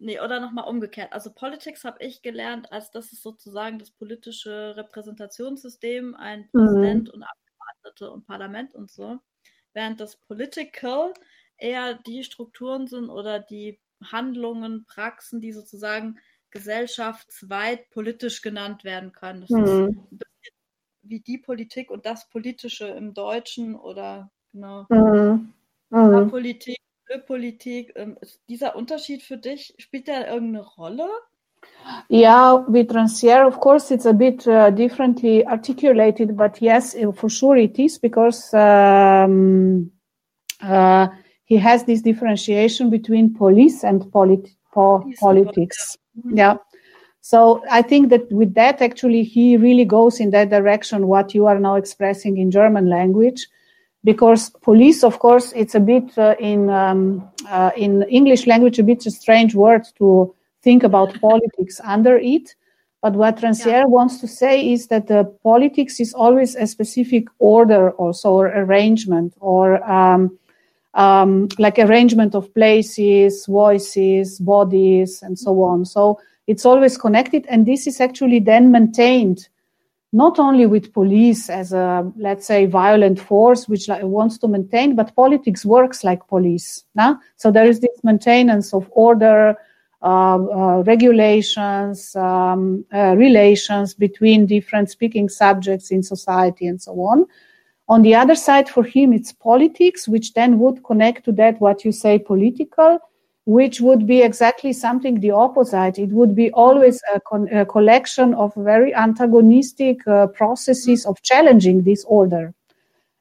Nee, oder nochmal umgekehrt. Also Politics habe ich gelernt, als das ist sozusagen das politische Repräsentationssystem, ein mhm. Präsident mhm. und Abgeordnete und Parlament und so. Während das Political eher die Strukturen sind oder die Handlungen, Praxen, die sozusagen gesellschaftsweit politisch genannt werden können. Das mhm. ist ein bisschen wie die Politik und das Politische im Deutschen oder genau. Mhm. Mhm. Politik Politik, ähm, dieser Unterschied für dich, spielt der irgendeine Rolle?
Yeah, with Rancière, of course, it's a bit uh, differently articulated, but yes, for sure it is because um, uh, he has this differentiation between police and po- politics. Mm-hmm. Yeah. So I think that with that, actually, he really goes in that direction, what you are now expressing in German language because police, of course, it's a bit uh, in um, uh, in English language a bit a strange word to think about <laughs> politics under it. But what Rancière yeah. wants to say is that the politics is always a specific order, also or arrangement, or um, um, like arrangement of places, voices, bodies, and so on. So it's always connected, and this is actually then maintained not only with police as a let's say violent force which wants to maintain but politics works like police nah? so there is this maintenance of order uh, uh, regulations um, uh, relations between different speaking subjects in society and so on on the other side for him it's politics which then would connect to that what you say political which would be exactly something the opposite. It would be always a, con- a collection of very antagonistic uh, processes of challenging this order.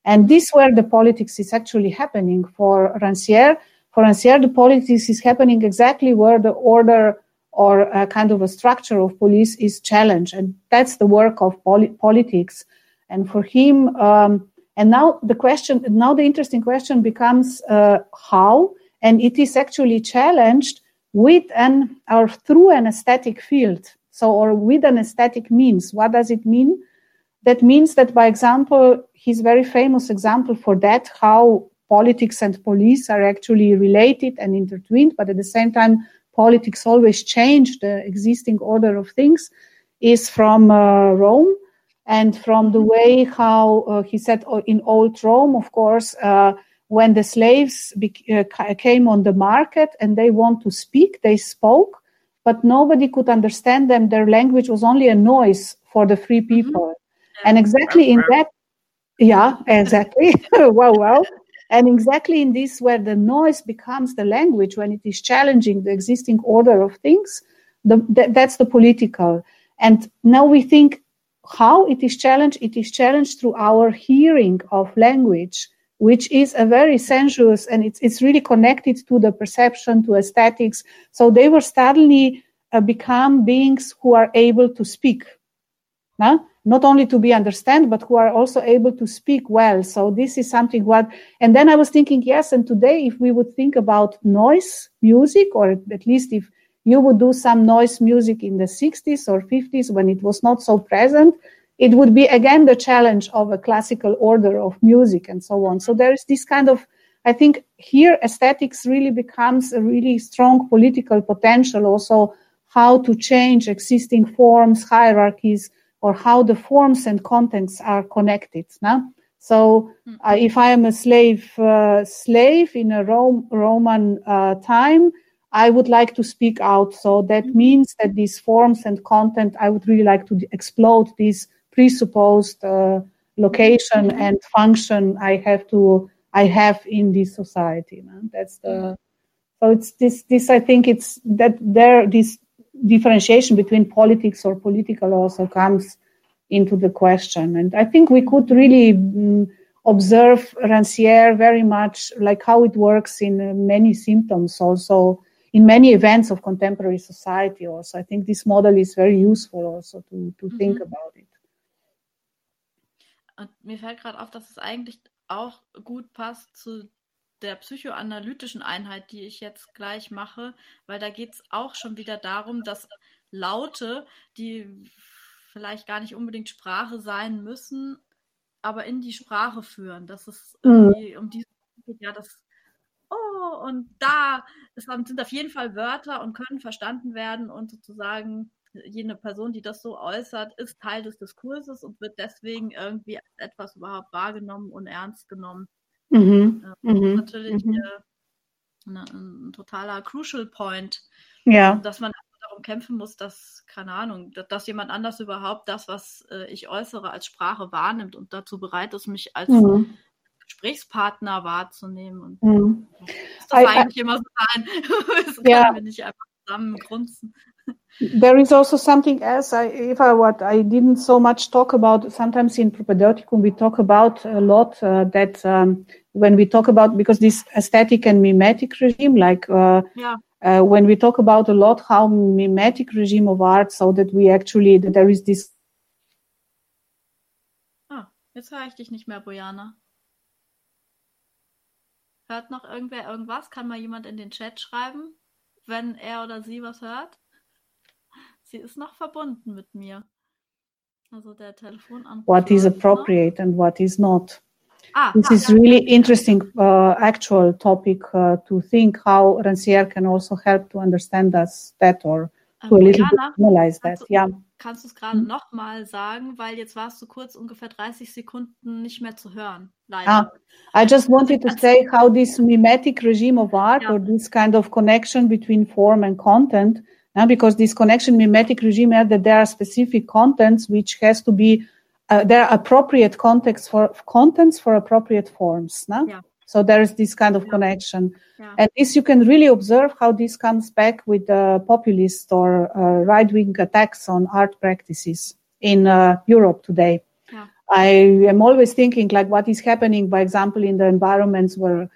And this where the politics is actually happening for Rancière. For Rancière, the politics is happening exactly where the order or a kind of a structure of police is challenged. And that's the work of poli- politics. And for him, um, and now the question, now the interesting question becomes uh, how, and it is actually challenged with an or through an aesthetic field. So, or with an aesthetic means. What does it mean? That means that, by example, his very famous example for that, how politics and police are actually related and intertwined, but at the same time, politics always change the existing order of things, is from uh, Rome and from the way how uh, he said uh, in old Rome, of course, uh, when the slaves be- uh, came on the market and they want to speak, they spoke, but nobody could understand them. Their language was only a noise for the free mm-hmm. people. Mm-hmm. And exactly in that, yeah, exactly. <laughs> wow, wow. And exactly in this, where the noise becomes the language, when it is challenging the existing order of things, the, that's the political. And now we think how it is challenged. It is challenged through our hearing of language, which is a very sensuous and it's, it's really connected to the perception, to aesthetics. So they were suddenly uh, become beings who are able to speak. Huh? Not only to be understand, but who are also able to speak well. So this is something what, and then I was thinking, yes, and today if we would think about noise music, or at least if you would do some noise music in the 60s or 50s when it was not so present, it would be again the challenge of a classical order of music and so on. So there is this kind of, I think here aesthetics really becomes a really strong political potential also how to change existing forms, hierarchies, or how the forms and contents are connected. No? So hmm. uh, if I am a slave, uh, slave in a Rome, Roman uh, time, I would like to speak out. So that mm-hmm. means that these forms and content, I would really like to explode this presupposed uh, location mm-hmm. and function I have to I have in this society. Man. That's the mm-hmm. so it's this this I think it's that there this differentiation between politics or political also comes into the question, and I think we could really. Mm, observe Rancière very much like how it works in uh, many symptoms also in many events of contemporary society also. I think this model is very useful also to, to mhm. think about it.
Und mir fällt gerade auf, dass es eigentlich auch gut passt zu der psychoanalytischen Einheit, die ich jetzt gleich mache, weil da geht es auch schon wieder darum, dass Laute, die vielleicht gar nicht unbedingt Sprache sein müssen, aber in die Sprache führen. Dass es mhm. um diese ja, das oh, und da es sind auf jeden Fall Wörter und können verstanden werden und sozusagen jene Person, die das so äußert, ist Teil des Diskurses und wird deswegen irgendwie als etwas überhaupt wahrgenommen und ernst genommen. Mhm. Das ist mhm. natürlich mhm. Eine, ein totaler Crucial Point, ja. dass man darum kämpfen muss, dass, keine Ahnung, dass jemand anders überhaupt das, was äh, ich äußere, als Sprache wahrnimmt und dazu bereit ist, mich als mhm. Gesprächspartner wahrzunehmen. Und mhm. das darf eigentlich immer so sein. <laughs> das yeah. können wir nicht einfach zusammen grunzen.
There is also something else. I, if I what I didn't so much talk about. Sometimes in Propädeutikum we talk about a lot uh, that um, when we talk about because this aesthetic and mimetic regime, like uh, yeah. uh, when we talk about a lot how mimetic regime of art, so that we actually that there is this.
Ah, jetzt höre ich dich nicht mehr, Bojana. Hört noch irgendwer irgendwas? Kann mal jemand in den Chat schreiben, wenn er oder sie was hört? Sie ist noch verbunden mit mir. Also der Telefonanruf.
What is appropriate and what is not. Ah, this ah, is yeah. really interesting uh, actual topic uh, to think how Rancière can also help to understand us that or to um, a little Jana, bit analyze that.
Yeah. Kannst du es gerade mhm. nochmal sagen, weil jetzt warst du kurz ungefähr 30 Sekunden nicht mehr zu hören. Leider.
Ah, I just wanted to say how this mimetic regime of art yeah. or this kind of connection between form and content, uh, because this connection mimetic regime is that there are specific contents which has to be uh, there are appropriate contexts for contents for appropriate forms. No? Yeah. So there is this kind of yeah. connection. Yeah. And this you can really observe how this comes back with the populist or uh, right wing attacks on art practices in uh, Europe today. I am always thinking like what is happening, by example, in the environments where uh,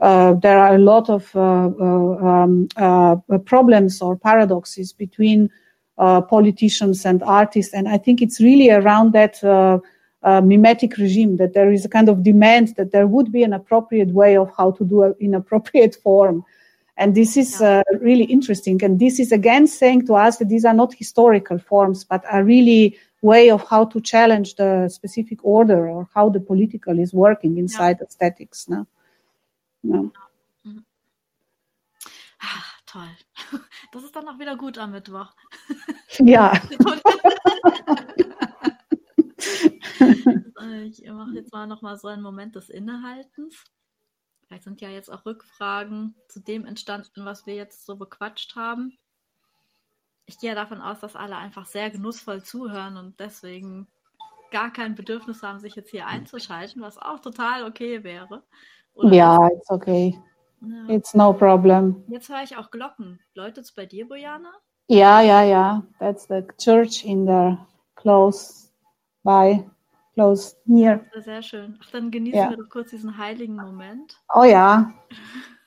there are a lot of uh, uh um, uh, problems or paradoxes between uh, politicians and artists, and I think it's really around that mimetic regime that there is a kind of demand that there would be an appropriate way of how to do it in appropriate form. And this is yeah. really interesting. And this is again saying to us that these are not historical forms, but are really way of how to challenge the specific order or how the political is working inside ja. aesthetics. Ne? Ja.
Mhm. Ah, toll. <laughs> Das ist dann auch wieder gut am Mittwoch.
Ja. <laughs>
ich mache jetzt mal noch mal so einen Moment des Innehaltens. Vielleicht sind ja jetzt auch Rückfragen zu dem entstanden, was wir jetzt so bequatscht haben ich gehe davon aus, dass alle einfach sehr genussvoll zuhören und deswegen gar kein Bedürfnis haben, sich jetzt hier einzuschalten, was auch total okay wäre.
Oder ja, it's okay. Ja. It's no problem.
Jetzt höre ich auch Glocken. Läutet es bei dir, Bojana?
Ja, ja, ja. That's the church in the close by, close near.
Sehr schön. Ach, dann genießen yeah. wir doch kurz diesen heiligen Moment.
Oh ja.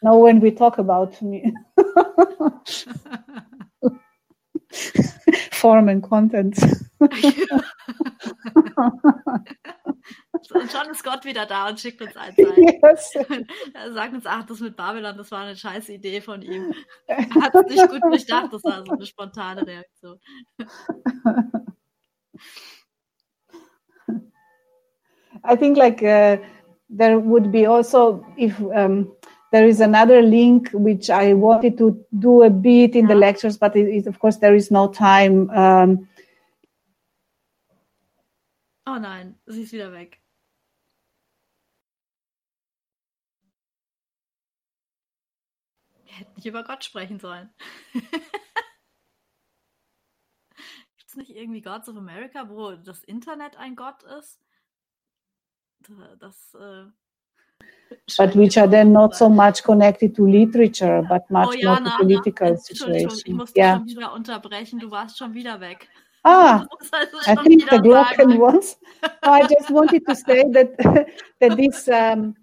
No, when we talk about me. <laughs> Form and Content. <laughs> <laughs>
und schon ist Gott wieder da und schickt uns ein <laughs> Zeichen. Yes. <laughs> Er sagt uns, ach, das mit Babylon, das war eine scheiß Idee von ihm. <laughs> Er hat es nicht gut durchdacht, das war so eine spontane Reaktion.
I think like uh, there would be also if um, there is another link which I wanted to do a bit in the lectures, but it, it, of course there is no time. Um,
oh nein, sie ist wieder weg. Wir hätten nicht über Gott sprechen sollen. <laughs> Gibt es nicht irgendwie Gods of America, wo das Internet ein Gott ist? Das, äh,
but which are then not so much connected to literature, but much oh, more to political situations.
Ich musste yeah. schon wieder unterbrechen, du warst schon wieder weg.
Ah, <laughs> I think the Glocken was. I just wanted to say that <laughs> that this um,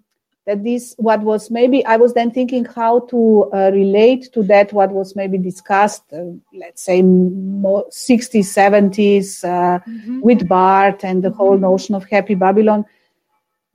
that this what was maybe I was then thinking how to uh, relate to that what was maybe discussed, uh, let's say, 60s, 70s uh, mm-hmm. with Barthes and the mm-hmm. whole notion of happy Babylon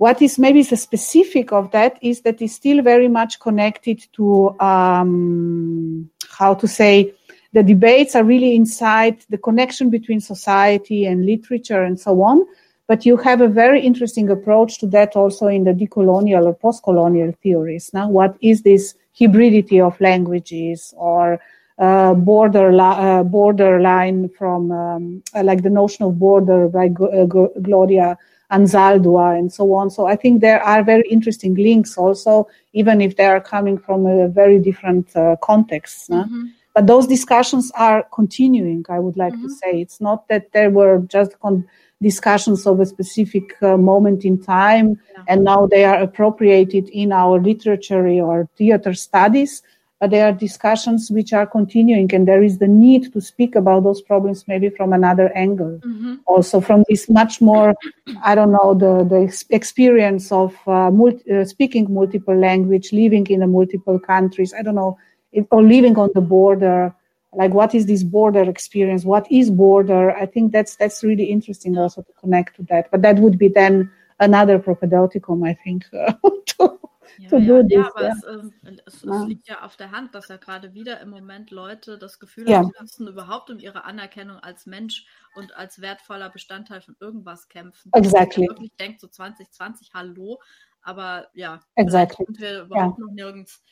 what is maybe the specific of that is that it's still very much connected to um, how to say the debates are really inside the connection between society and literature and so on. But you have a very interesting approach to that also in the decolonial or post-colonial theories. Now, what is this hybridity of languages or uh, border uh, borderline from um, like the notion of border by uh, Gloria Anzaldúa and so on. So I think there are very interesting links also, even if they are coming from a very different uh, contexts. Mm-hmm. But those discussions are continuing, I would like mm-hmm. to say. It's not that there were just con- discussions of a specific uh, moment in time yeah. and now they are appropriated in our literature or theater studies but there are discussions which are continuing and there is the need to speak about those problems maybe from another angle mm-hmm. also from this much more i don't know the, the experience of uh, multi, uh, speaking multiple language living in a multiple countries i don't know it, or living on the border like what is this border experience what is border i think that's that's really interesting also to connect to that but that would be then another propedeuticum i think <laughs> to,
ja, ja, ja, aber ja. Es, ähm, es, es, liegt ja auf der Hand, dass ja gerade wieder im Moment Leute das Gefühl haben, sie müssen überhaupt um ihre Anerkennung als Mensch und als wertvoller Bestandteil von irgendwas kämpfen.
Exactly.
Ich wirklich denkt so 2020, hallo, aber ja,
exactly.
sind wir überhaupt noch nirgends.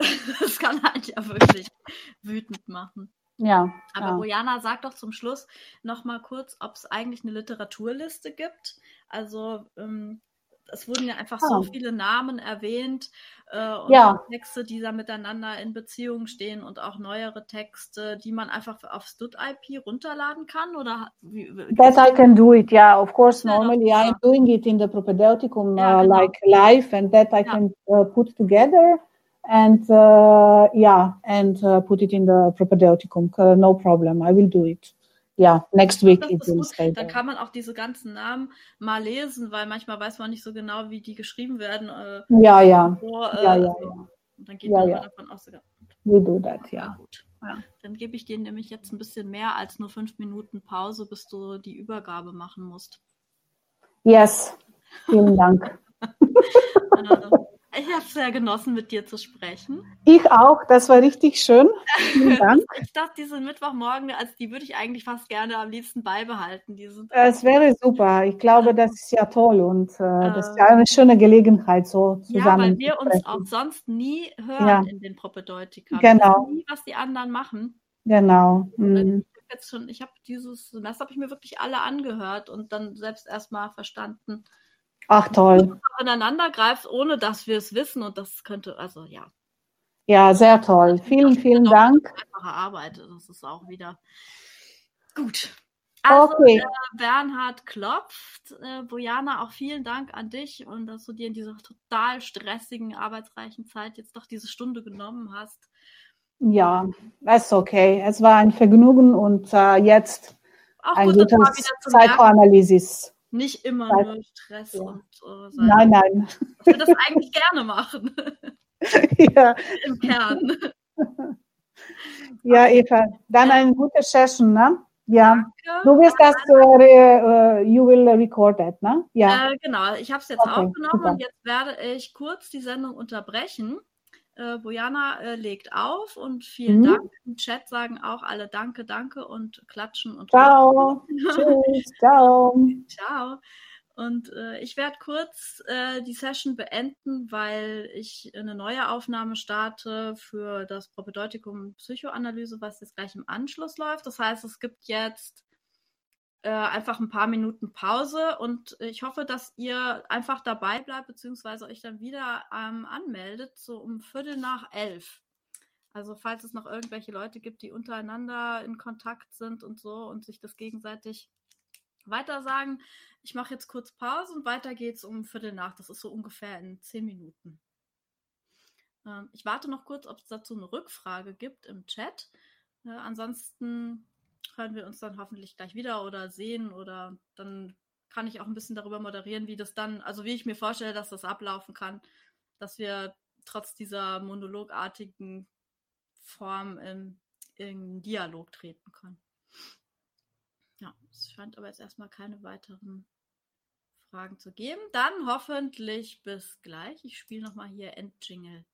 <laughs> das kann halt ja wirklich wütend machen.
Ja.
Aber ja. Bojana, sag doch zum Schluss noch mal kurz, ob es eigentlich eine Literaturliste gibt. Also ähm, es wurden ja einfach so ah. viele Namen erwähnt äh, und
ja.
Texte, die da miteinander in Beziehung stehen und auch neuere Texte, die man einfach auf Stud-IP runterladen kann oder wie,
That I can do it, yeah. Of course, normally I'm doing it in the propedeuticum uh, genau. like live and that I can uh, put together and uh, yeah, and uh, put it in the propedeuticum. Uh, no problem, I will do it. ja, next week
Das
it will stay
Dann kann man auch diese ganzen Namen mal lesen, weil manchmal weiß man nicht so genau, wie die geschrieben werden. Äh,
Ja, ja,
so, äh,
ja, ja, ja.
Und dann geht
Ja,
man
ja.
davon aus,
We do that,
ja,
ja.
gut.
Ja.
Dann gebe ich dir nämlich jetzt ein bisschen mehr als nur fünf Minuten Pause, bis du die Übergabe machen musst.
Yes, vielen Dank. <laughs>
Ich habe es sehr genossen, mit dir zu sprechen.
Ich auch, das war richtig schön. Vielen <laughs> Dank.
Ich dachte, diese Mittwochmorgen, also die würde ich eigentlich fast gerne am liebsten beibehalten. Die
Es wäre super. Ich glaube, das ist ja toll und äh, das ist ja eine schöne Gelegenheit, so
Ja,
zusammen
weil
zu
wir uns auch sonst nie hören
Ja.
in den Propedeutika. Wir
Genau.
wissen nie, was die anderen machen.
Genau. Mhm.
ich jetzt schon, ich habe dieses Semester habe ich mir wirklich alle angehört und dann selbst erstmal verstanden,
Ach toll.
auch ineinander greift, ohne dass wir es wissen und das könnte, also ja,
Ja, sehr toll. Vielen, vielen Dank.
einfache Arbeit. Das ist auch wieder gut. Also,
Okay.
äh, Bernhard klopft. Äh, Bojana, auch vielen Dank an dich und dass du dir in dieser total stressigen, arbeitsreichen Zeit jetzt doch diese Stunde genommen hast.
Ja, ist okay. Es war ein Vergnügen und äh, jetzt
Auch
ein
gut,
gutes Psychoanalysis.
Nicht immer
Zeit-
nur Stress
Ja.
und äh, sein.
Nein, nein.
Ich würde das eigentlich gerne machen, <laughs>
ja, <laughs>
im Kern.
ja, Eva. Dann eine gute Session, ne? Ja.
Danke.
Du wirst das, äh, äh, you will record it, ne? Ja.
Äh, genau, ich habe es jetzt
Okay,
aufgenommen
super.
und jetzt werde ich kurz die Sendung unterbrechen. Äh, Bojana äh, legt auf und vielen
Mhm.
Dank. Im Chat sagen auch alle Danke, Danke und klatschen und
Ciao. Tschüss. <laughs> Ciao.
Ciao. Und äh, ich werde kurz äh, die Session beenden, weil ich eine neue Aufnahme starte für das Propedeutikum Psychoanalyse, was jetzt gleich im Anschluss läuft. Das heißt, es gibt jetzt äh, einfach ein paar Minuten Pause und ich hoffe, dass ihr einfach dabei bleibt, beziehungsweise euch dann wieder ähm, anmeldet, so um Viertel nach elf. Also falls es noch irgendwelche Leute gibt, die untereinander in Kontakt sind und so und sich das gegenseitig weitersagen. Ich mache jetzt kurz Pause und weiter geht's um Viertel nach. Das ist so ungefähr in zehn Minuten. Ähm, ich warte noch kurz, ob es dazu eine Rückfrage gibt im Chat. Äh, ansonsten hören wir uns dann hoffentlich gleich wieder oder sehen oder dann kann ich auch ein bisschen darüber moderieren, wie das dann, also wie ich mir vorstelle, dass das ablaufen kann, dass wir trotz dieser monologartigen Form in, in Dialog treten können. Ja, es scheint aber jetzt erstmal keine weiteren Fragen zu geben. Dann hoffentlich bis gleich. Ich spiele nochmal hier Endjingle.